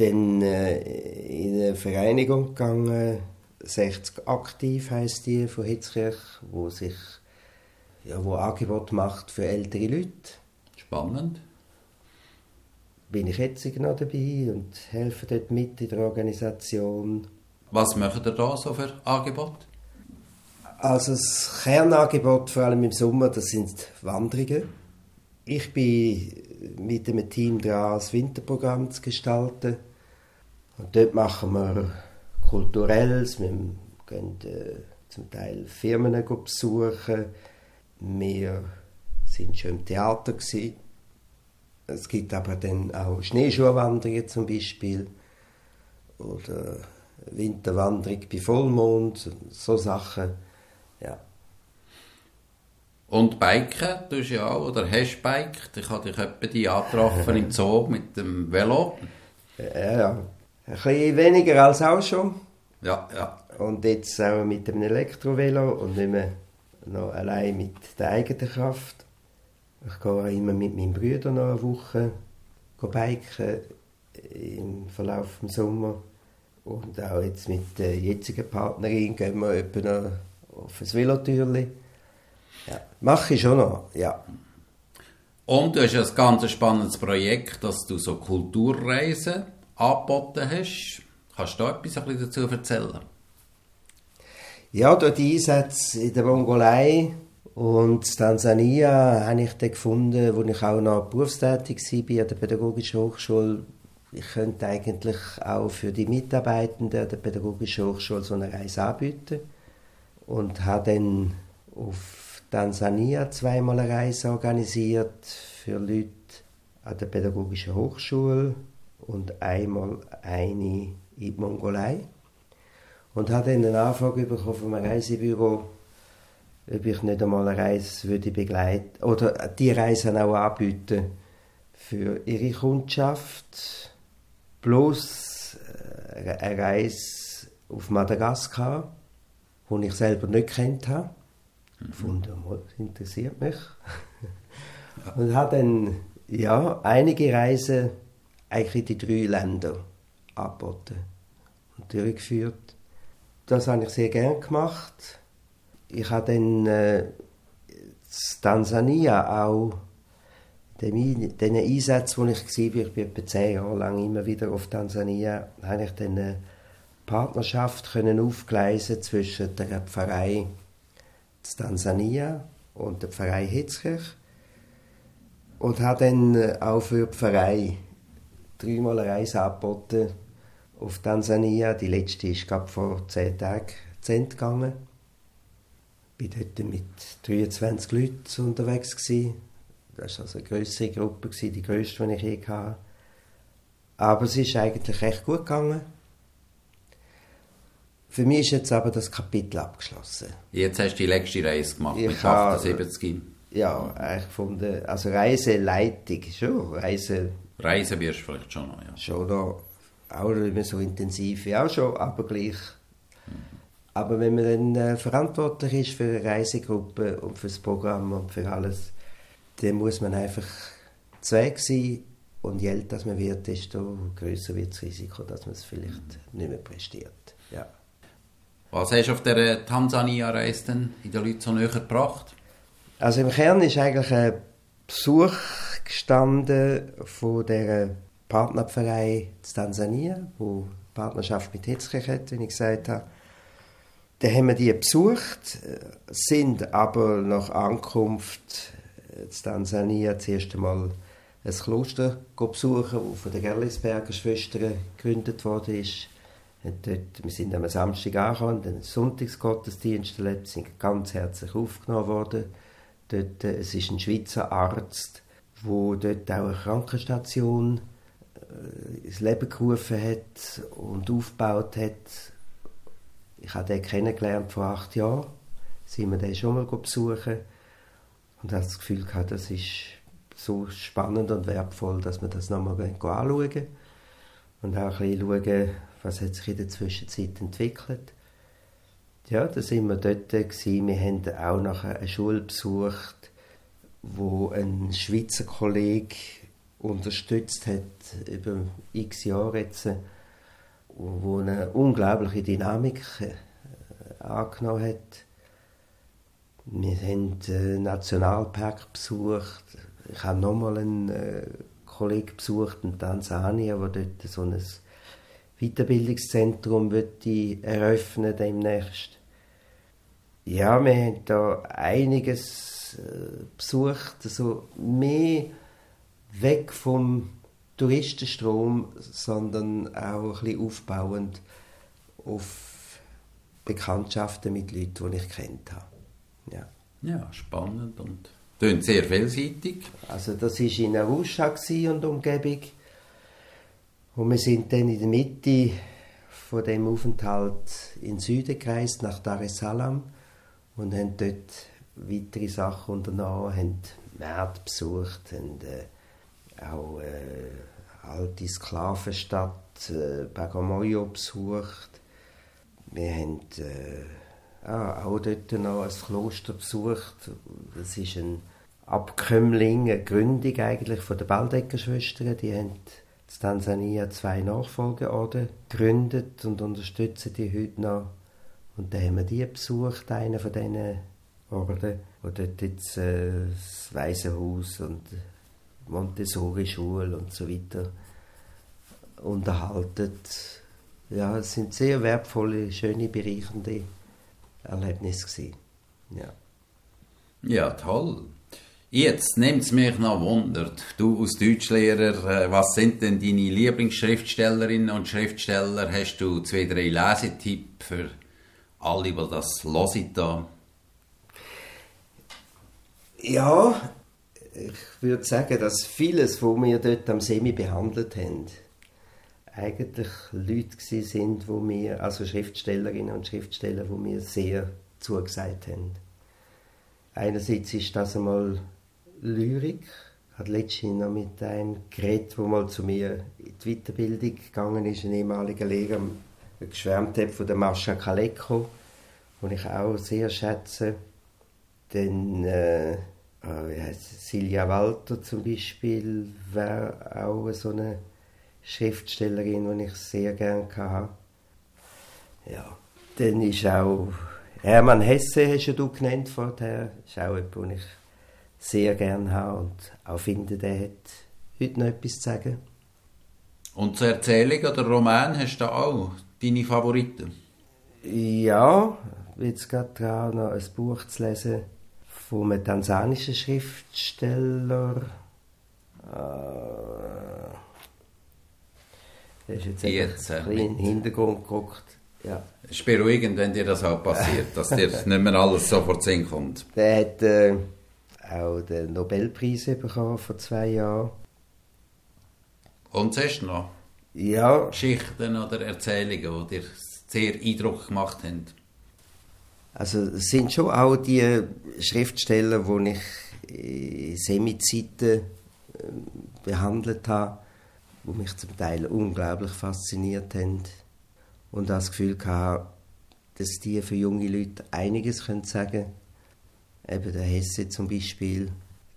dann äh, in eine Vereinigung gegangen, 60 aktiv heißt die von Hitzkirch, wo sich ja, wo Angebot macht für ältere Leute. Spannend. Bin ich jetzt noch dabei und helfe dort mit in der Organisation. Was macht ihr da so für Angebot? Also das Kernangebot, vor allem im Sommer, das sind Wanderungen. Ich bin mit einem Team dran, das Winterprogramm zu gestalten. Und dort machen wir Kulturelles, wir gehen äh, zum Teil Firmen besuchen, wir sind schon im Theater gewesen. Es gibt aber dann auch Schneeschuhwanderungen zum Beispiel oder Winterwanderung bei Vollmond, so Sachen, ja. Und Biken tust du ja auch, oder hast Bike? Ich habe dich etwa die angetroffen im Zoo mit dem Velo. Ja, ja. Ein bisschen weniger als auch schon. Ja, ja. Und jetzt auch mit dem Elektrovelo und nicht mehr noch allein mit der eigenen Kraft. Ich gehe immer mit meinem Bruder noch eine Woche biken im Verlauf des Sommers. Und auch jetzt mit der jetzigen Partnerin gehen wir etwa noch auf ein Velotürli. Ja, mache ich schon noch, ja. Und du hast ein ganz spannendes Projekt, dass du so Kulturreisen angeboten hast. Kannst du da etwas ein bisschen dazu erzählen? Ja, durch die Einsätze in der Mongolei und Tansania habe ich dann gefunden, wo ich auch noch berufstätig war an der Pädagogischen Hochschule, ich könnte eigentlich auch für die Mitarbeitenden der Pädagogischen Hochschule so eine Reise anbieten. Und habe dann auf Tansania zweimal eine Reise organisiert für Leute an der Pädagogischen Hochschule und einmal eine in die Mongolei. Und habe dann eine Anfrage bekommen vom Reisebüro, ob ich nicht einmal eine Reise würde begleiten oder die Reise auch anbieten für ihre Kundschaft. Plus äh, eine Reise auf Madagaskar, die ich selber nicht kennt habe. Mhm. Das interessiert mich. Und habe dann ja, einige Reisen eigentlich die drei Länder angeboten und durchgeführt. Das habe ich sehr gerne gemacht. Ich habe dann äh, in Tansania auch den, den Einsätzen, wo ich war, ich bin etwa zehn Jahre lang immer wieder auf Tansania, habe ich dann eine Partnerschaft können aufgleisen zwischen der Pfarrei Tansania und der Pfarrei Hitzkirch und habe dann auch für die Pfarrei dreimal eine Reise angeboten auf Tansania. Die letzte ist gerade vor zehn Tagen zu Ende gegangen. Ich war dort mit 23 Leuten unterwegs. Gewesen. Das war also eine größere Gruppe, gewesen, die grösste, die ich je hatte. Aber es ist eigentlich recht gut gegangen. Für mich ist jetzt aber das Kapitel abgeschlossen. Jetzt hast du die letzte Reise gemacht ich mit 78. Ja, ich gefunden, also Reiseleitung schon, Reise... Reisen wirst du vielleicht schon noch, ja. Schon noch auch nicht mehr so intensiv wie auch schon, aber gleich. Aber wenn man dann äh, verantwortlich ist für eine Reisegruppe und für das Programm und für alles, dann muss man einfach zweig sein und je älter man wird, desto größer wird das Risiko, dass man es vielleicht nicht mehr prestiert. Ja. Was hast du auf der Tansania-Reise in den Leuten so näher gebracht? Also im Kern ist eigentlich ein Besuch gestanden von der Partnerpfarrei in Tansania, wo Partnerschaft mit Hitzkirch hat, wie ich gesagt habe. Da haben wir die besucht, sind aber nach Ankunft in Tansania zuerst einmal ein Kloster besuchen, das von den Gerlisberger Schwestern gegründet wurde. Dort, wir sind am Samstag angekommen, den Sonntagsgottesdienst erlebt, sind ganz herzlich aufgenommen worden. Dort, äh, es ist ein Schweizer Arzt, wo dort auch eine Krankenstation äh, ins Leben gerufen hat und aufgebaut hat. Ich habe den kennengelernt vor acht Jahren. Sind wir den schon mal besuchen und habe das Gefühl gehabt, das ist so spannend und wertvoll, dass wir das nochmal anschauen und auch ein bisschen schauen, was hat sich in der Zwischenzeit entwickelt. Ja, da sind wir dort gewesen. Wir haben auch nachher eine Schule besucht, wo ein Schweizer Kollege unterstützt hat über x Jahre jetzt, wo eine unglaubliche Dynamik äh, angenommen hat. Wir haben den Nationalpark besucht. Ich habe nochmal einen äh, Kollegen besucht in Tansania, der dort so ein Weiterbildungszentrum eröffnen demnächst. Ja, wir haben da einiges äh, besucht, also mehr weg vom Touristenstrom, sondern auch ein bisschen aufbauend auf Bekanntschaften mit Leuten, die ich kennt habe. Ja, ja spannend und klingt sehr vielseitig. Also das war in Arusha und Umgebung. Und wir sind dann in der Mitte von dem Aufenthalt in den Süden gereist, nach Dar es Salaam und haben dort weitere Sachen unternommen, haben Märkte besucht, haben äh, auch äh, alte Sklavenstadt äh, Bagamoyo besucht. Wir haben äh, ah, auch dort noch ein Kloster besucht. Das ist ein Abkömmling, eine Gründung eigentlich von den Baldecker-Schwestern. Die haben in Tansania zwei Nachfolgeorden gegründet und unterstützen die heute noch und dann haben wir die besucht, einen von diesen Orden, wo dort jetzt äh, das Waisenhaus und Montessori-Schule und so weiter unterhalten. Ja, es sind sehr wertvolle, schöne, bereichernde Erlebnisse gewesen. Ja. Ja, toll. Jetzt nimmt es mich noch Wunder, du als Deutschlehrer, äh, was sind denn deine Lieblingsschriftstellerinnen und Schriftsteller? Hast du zwei, drei Lesetipps für alle, die das hören da? Ja, ich würde sagen, dass vieles, was wir dort am Semi behandelt haben, eigentlich Leute sind, wo wir, also Schriftstellerinnen und Schriftsteller, wo mir sehr zugesagt haben. Einerseits ist das einmal Lyrik. Ich habe letztens noch mit einem geredet, der mal zu mir in die Weiterbildung gegangen ist, ein ehemaliger Lehrer geschwärmt hat von der Mascha Kaleko, die ich auch sehr schätze. Dann äh, äh, Silja Walter zum Beispiel wäre auch so eine Schriftstellerin, die ich sehr gerne hatte. Ja. Dann ist auch Hermann Hesse, hast du genannt vorher, ist auch jemand, den ich sehr gerne habe und auch finde, der hat heute noch etwas zu sagen. Und zur Erzählung oder Roman hast du auch deine Favoriten? Ja, jetzt gerade dran, noch ein Buch zu lesen von einem tansanischen Schriftsteller. Äh, der ist jetzt, jetzt ein bisschen in den Hintergrund geguckt. Ja. Es ist beruhigend, wenn dir das auch passiert, dass dir nicht mehr alles sofort Sinn kommt. Der hat äh, auch den Nobelpreis bekommen vor zwei Jahren. Und sonst noch? Ja. Geschichten oder Erzählungen, die dir sehr Eindruck gemacht haben? Also es sind schon auch die Schriftsteller, die ich in Semizeiten ähm, behandelt habe, die mich zum Teil unglaublich fasziniert haben und das Gefühl hatte, dass die für junge Leute einiges können sagen können. Eben der Hesse zum Beispiel.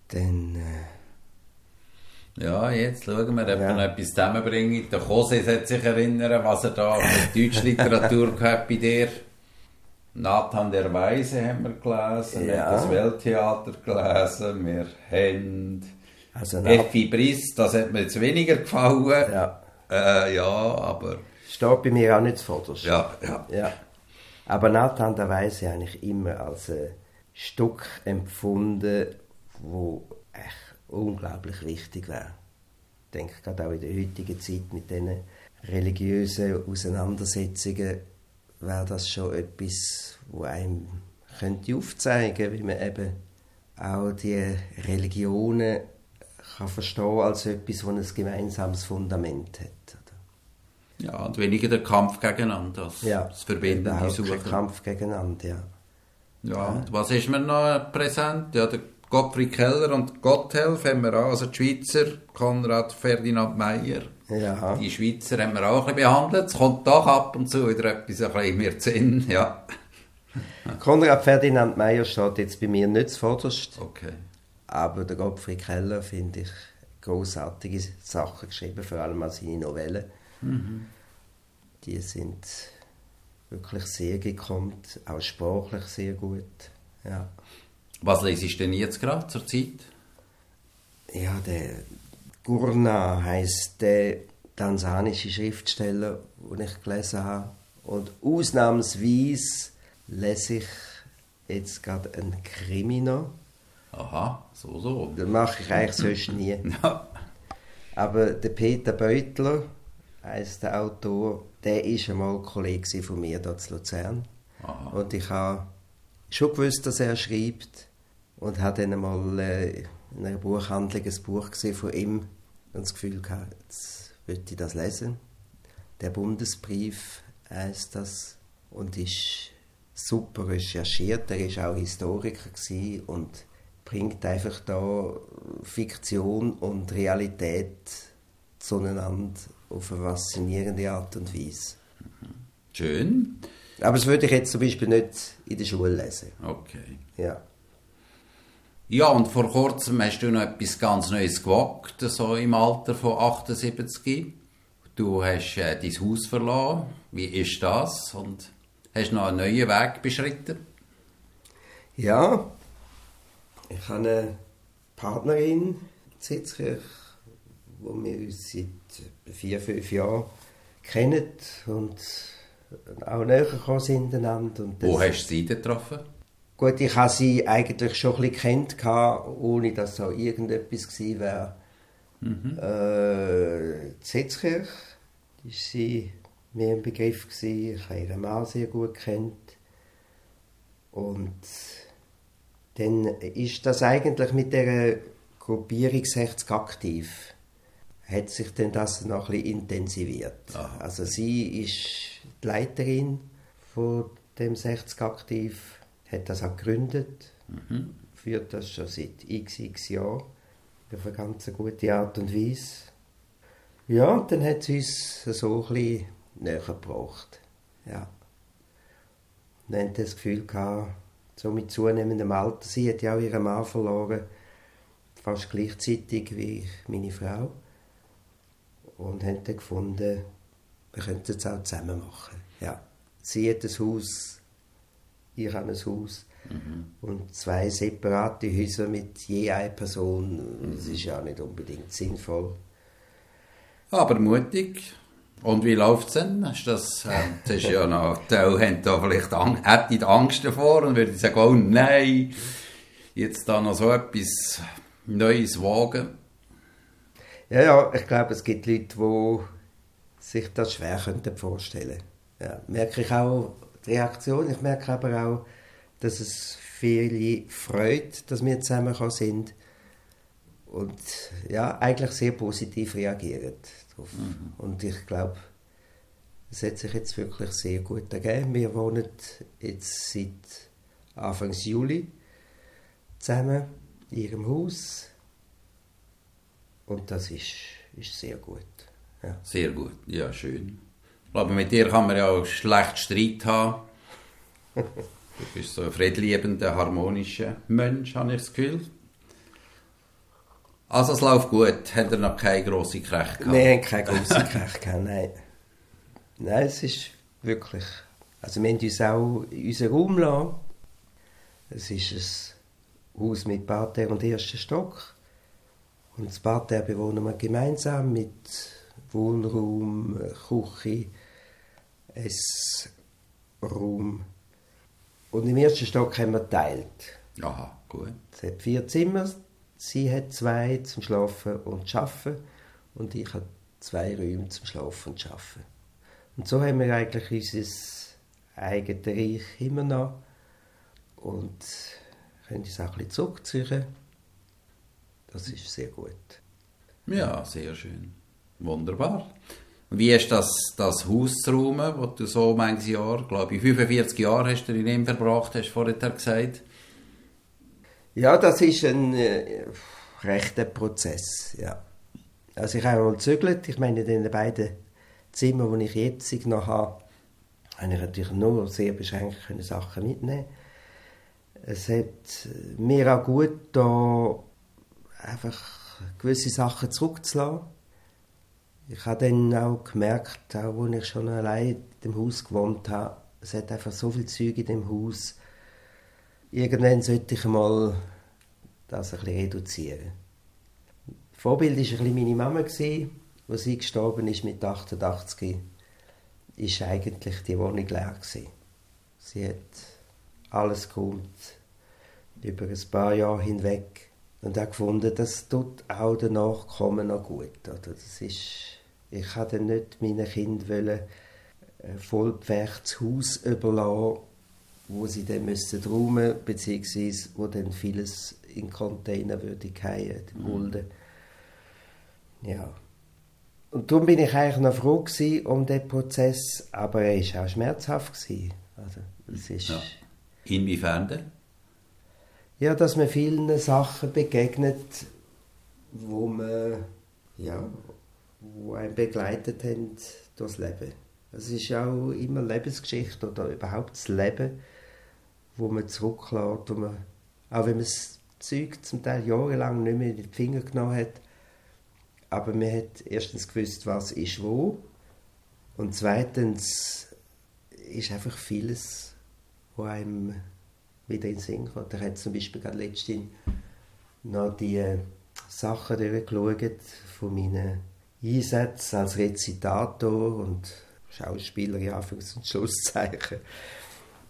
Dann... Äh, ja, jetzt schauen wir, ob ja. wir etwas zusammenbringen. Der Jose sollte sich erinnern, was er da mit Deutschliteratur gehabt bei dir. Nathan der Weise haben wir gelesen, ja. wir haben das Welttheater gelesen, wir haben also Effi Briss, das hat mir jetzt weniger gefallen. Ja, äh, ja aber... Steht bei mir auch nicht zuvorderst. Ja, ja. ja. Aber Nathan der Weise habe ich immer als ein Stück empfunden, wo echt unglaublich wichtig wäre. Ich denke gerade auch in der heutigen Zeit mit diesen religiösen Auseinandersetzungen wäre das schon etwas, wo einem könnte aufzeigen, wie man eben auch die Religionen kann verstehen als etwas, das ein gemeinsames Fundament hat. Ja, und weniger der Kampf gegeneinander, das, ja, das Verbindende suchen. Kampf gegeneinander, ja. Ja, und was ist mir noch präsent? Ja, der Gottfried Keller und Gotthelf haben wir auch, also die Schweizer, Konrad Ferdinand Meyer. Ja. Die Schweizer haben wir auch ein bisschen behandelt. Es kommt doch ab und zu wieder etwas ein bisschen mehr zu Sinn. Ja. Konrad Ferdinand Meyer steht jetzt bei mir nicht zuvorderst, Okay. aber der Gottfried Keller finde ich großartige Sachen geschrieben, vor allem auch seine Novellen. Die sind wirklich sehr gekonnt, auch sprachlich sehr gut. Ja, Was lese ich denn jetzt gerade zur Zeit? ja der Gurna heißt der tansanische Schriftsteller, den ich gelesen habe. Und ausnahmsweise lese ich jetzt gerade einen Krimi noch. Aha, so, so. Das mache ich eigentlich sonst nie. Ja. Aber der Peter Beutler, heißt der Autor, der ist einmal Kollege von mir hier zu Luzern. Aha. Und ich habe schon gewusst, dass er schreibt. Und habe dann einmal äh, in einer Buchhandlung ein Buch gesehen von ihm und das Gefühl gehabt, jetzt würde ich das lesen. Der Bundesbrief heißt das und ist super recherchiert. Er war auch Historiker und bringt einfach da Fiktion und Realität zueinander auf eine faszinierende Art und Weise. Schön. Aber das würde ich jetzt zum Beispiel nicht in der Schule lesen. Okay. Ja. Ja, und vor kurzem hast du noch etwas ganz Neues gewagt, so im Alter von 78. Du hast äh, dein Haus verlassen. Wie ist das? Und hast noch einen neuen Weg beschritten? Ja, ich habe eine Partnerin in Sitzkirch, wo wir uns seit vier, fünf Jahren kennen und auch näher gekommen sind Wo hast du sie getroffen? Gut, ich habe sie eigentlich schon ein bisschen kennt, ohne dass da irgendetwas gewesen wäre. Äh, in Sitzkirch war sie mir ein Begriff. Gewesen. Ich habe ihren Mann sehr gut kennt. Und dann ist das eigentlich mit der Gruppierung 60 aktiv. Hat sich dann das noch ein bisschen intensiviert. Aha. Also sie ist die Leiterin von dem 60 aktiv, hat das auch gegründet, führt das schon seit x, x Jahren auf eine ganz gute Art und Weise. Ja, dann hat sie uns so ein bisschen näher gebracht. Ja. Und dann das Gefühl gehabt, so mit zunehmendem Alter, sie hat ja auch ihren Mann verloren, fast gleichzeitig wie meine Frau. Und haben dann gefunden, wir könnten es auch zusammen machen. Ja. Sie hat ein Haus, ich habe ein Haus. Und zwei separate Häuser mit je einer Person, das ist ja nicht unbedingt sinnvoll. Aber mutig. Und wie läuft es denn? Du das, äh, das ist ja noch, die haben da vielleicht Ang hätten Angst davor und würden sagen, oh nein, jetzt da noch so etwas Neues wagen. Ja, ja, ich glaube, es gibt Leute, die sich das schwer könnten vorstellen ja, Merke ich auch Reaktion. Ich merke aber auch, dass es viele freut, dass wir zusammen sind und ja, eigentlich sehr positiv reagieren darauf. Und ich glaube, es hat sich jetzt wirklich sehr gut ergeben. Wir wohnen jetzt seit Anfang Juli zusammen in ihrem Haus und das ist, ist sehr gut. Ja. Sehr gut, ja, schön. Glaube, mit dir kann man ja auch schlecht Streit haben. Du bist so ein friedliebender, harmonischer Mensch, habe ich das Gefühl. Also es läuft gut, hat er noch keine grosse Kräche gehabt? Wir keine grosse Kirche gehabt, nein. Nein, es ist wirklich... Also wir haben uns auch in unseren Raum lassen. Es ist ein Haus mit Parterre und ersten Stock. Und das Parterre bewohnen wir gemeinsam mit Wohnraum, Küche, Essraum. Und im ersten Stock haben wir geteilt. Aha, gut. Es hat vier Zimmer. Sie hat zwei zum Schlafen und Arbeiten und ich habe zwei Räume zum Schlafen und Arbeiten. Und so haben wir eigentlich unser eigenes Reich immer noch und können uns auch ein bisschen zurückziehen. Das ist sehr gut. Ja, sehr schön. Wunderbar. Wie ist das, das Haus zu räumen, das du so manches Jahr, glaube ich, 45 Jahre hast du in ihm verbracht, hast du vorher gesagt? Ja, das ist ein äh, rechter Prozess, ja. Also ich habe mal gezögert. Ich meine, in den beiden Zimmern, die ich jetzt noch habe, habe ich natürlich nur sehr beschränkt Sachen mitnehmen Es hat mir auch gut da einfach gewisse Sachen zurückzulassen. Ich habe dann auch gemerkt, auch als ich schon allein in dem Haus gewohnt habe, es hat einfach so viel Zeug in dem Haus. Irgendwann sollte ich mal das ein bisschen reduzieren. Vorbild war meine Mama, als sie gestorben ist mit 88 ist eigentlich die Wohnung leer gewesen. Sie hat alles geräumt über ein paar Jahre hinweg und auch gefunden, das tut auch den Nachkommen noch gut. Oder? Das ist, ich wollte nicht meinen Kindern ein vollgepferchtes Haus überlassen, wo sie dann müssen räumen beziehungsweise wo dann vieles in Container würde fallen, die mhm. Mulden. Ja. Und darum bin ich eigentlich noch froh um den Prozess, aber er war auch schmerzhaft. Gewesen. Also, es ist ja. Inwiefern denn? Ja, dass man vielen Sachen begegnet, wo man, ja, wo einen begleitet haben durchs Leben. Es ist auch immer Lebensgeschichte oder überhaupt das Leben, wo man zurücklässt, wo man, auch wenn man das Zeug zum Teil jahrelang nicht mehr in die Finger genommen hat, aber man hat erstens gewusst, was ist wo und zweitens ist einfach vieles, wo einem wieder in den Sinn kommt. Ich habe zum Beispiel gerade letztens noch die Sachen durchgeschaut von meinen Einsätzen als Rezitator und Schauspieler, ja, für und Schlusszeichen.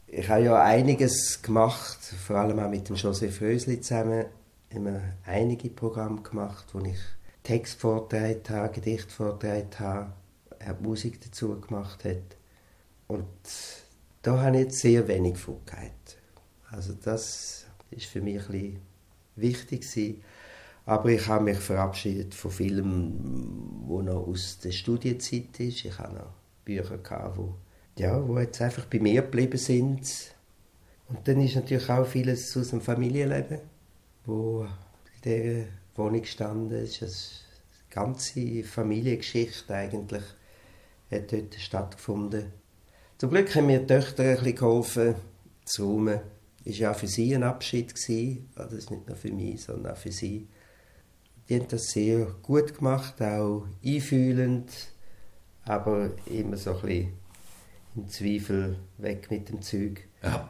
Ich habe ja einiges gemacht, vor allem auch mit dem Josef Rösli zusammen, immer einige Programme gemacht, wo ich Text vorgetragen habe, Gedicht vorgetragen habe, er Musik dazu gemacht hat. Und da habe ich jetzt sehr wenig Fugheit. Also das ist für mich ein bisschen wichtig gewesen. Aber ich habe mich verabschiedet von Filmen, wo noch aus der Studienzeit ist. Ich habe noch Bücher gehabt, wo, ja, wo jetzt einfach bei mir geblieben sind. Und dann ist natürlich auch vieles aus dem Familienleben, wo in dieser Wohnung gestanden ist. Die ganze Familiengeschichte eigentlich hat dort stattgefunden. Zum Glück haben mir die Töchter ein bisschen geholfen zu räumen. War ja für sie ein Abschied. Gewesen. Also nicht nur für mich, sondern auch für sie. Die haben das sehr gut gemacht, auch einfühlend, aber immer so ein bisschen im Zweifel weg mit dem Zeug. Ja.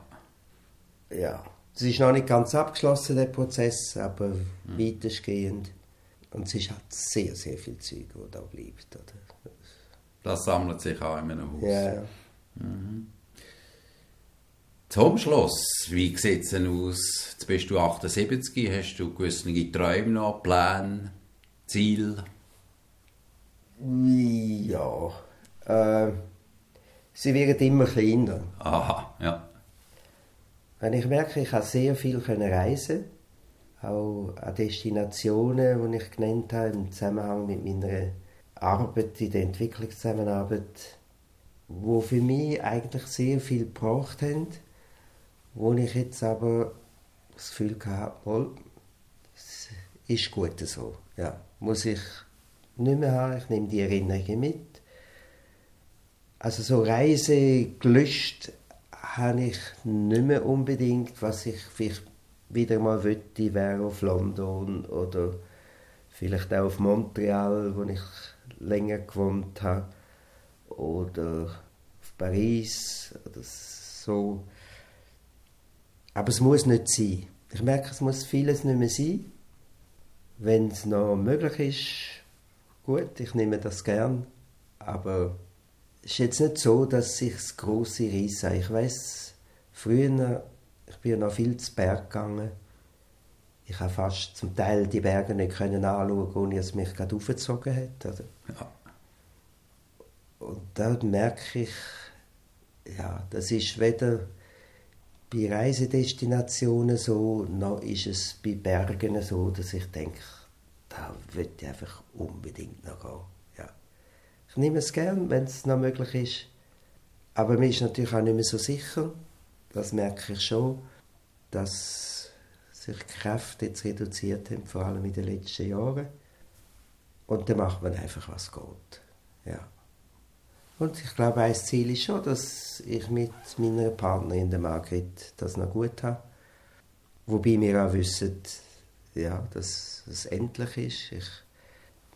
Ja. Es ist noch nicht ganz abgeschlossen, der Prozess, aber mhm. weitestgehend. Und es ist halt sehr, sehr viel Zeug, das da bleibt. Oder? Das sammelt sich auch in einem Haus. Ja. Mhm. Zum Schluss, wie sieht es denn aus? Jetzt bist du 78, hast du gewisse Träume noch, Pläne, Ziele? Ja, äh, sie werden immer kleiner. Aha, ja. Wenn ich merke, ich kann sehr viel reisen, auch an Destinationen, die ich genannt habe, im Zusammenhang mit meiner Arbeit in der Entwicklungszusammenarbeit, wo für mich eigentlich sehr viel gebraucht haben wo ich jetzt aber das Gefühl hatte, es ist gut so. Ja, muss ich nicht mehr haben, ich nehme die Erinnerungen mit. Also so Reisegelüst habe ich nicht mehr unbedingt, was ich vielleicht wieder mal wollte, wäre auf London oder vielleicht auch auf Montreal, wo ich länger gewohnt habe, oder auf Paris oder so. Aber es muss nicht sein. Ich merke, es muss vieles nicht mehr sein. Wenn es noch möglich ist, gut, ich nehme das gern. Aber es ist jetzt nicht so, dass ich das große reisse. Ich weiß, früher, ich bin noch viel zu Berg gegangen. Ich habe fast zum Teil die Berge nicht können anschauen, ohne dass es mich gerade aufgezogen hat. Oder? Ja. Und da merke ich, ja, das ist weder bei Reisedestinationen so, noch ist es bei Bergen so, dass ich denke, da würde ich einfach unbedingt noch gehen. Ja. Ich nehme es gern, wenn es noch möglich ist. Aber mir ist natürlich auch nicht mehr so sicher. Das merke ich schon, dass sich die Kräfte jetzt reduziert haben, vor allem in den letzten Jahren. Und dann macht man einfach, was geht. Ja. Und ich glaube, ein Ziel ist schon, dass ich mit meiner Partnerin, der Margrit, das noch gut habe. Wobei wir auch wissen, ja, dass es endlich ist. Ich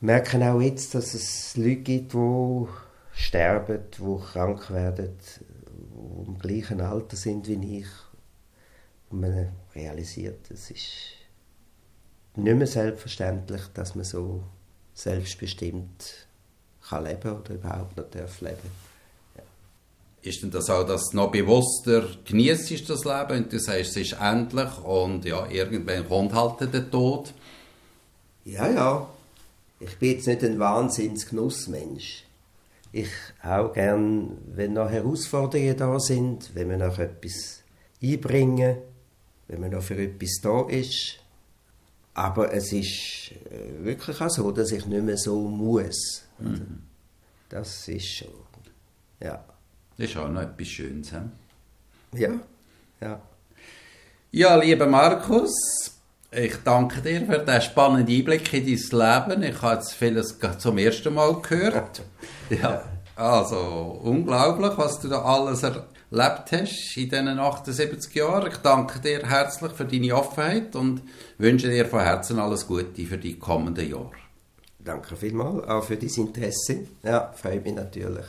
merke auch jetzt, dass es Leute gibt, die sterben, die krank werden, die im gleichen Alter sind wie ich. Und man realisiert, es ist nicht mehr selbstverständlich, dass man so selbstbestimmt kann leben oder überhaupt noch darf leben. Ja. Ist denn das auch, dass du noch bewusster genießt das Leben und du sagst, es ist endlich und ja, irgendwann kommt halt der Tod? Ja, ja. Ich bin jetzt nicht ein Wahnsinnsgenussmensch. Ich auch gern, wenn noch Herausforderungen da sind, wenn wir noch etwas einbringen, wenn man noch für etwas da ist. Aber es ist äh, wirklich auch so, dass ich nicht mehr so muss. Mhm. Das ist schon, ja. Das ist auch noch etwas Schönes. He? Ja, ja. Ja, lieber Markus, ich danke dir für den spannenden Einblick in dein Leben. Ich habe jetzt vieles zum ersten Mal gehört. Ja, also unglaublich, was du da alles erlebt hast in diesen 78 Jahren. Ich danke dir herzlich für deine Offenheit und wünsche dir von Herzen alles Gute für die kommenden Jahre. Danke vielmals, auch für dein Interesse. Ja, freut mich natürlich.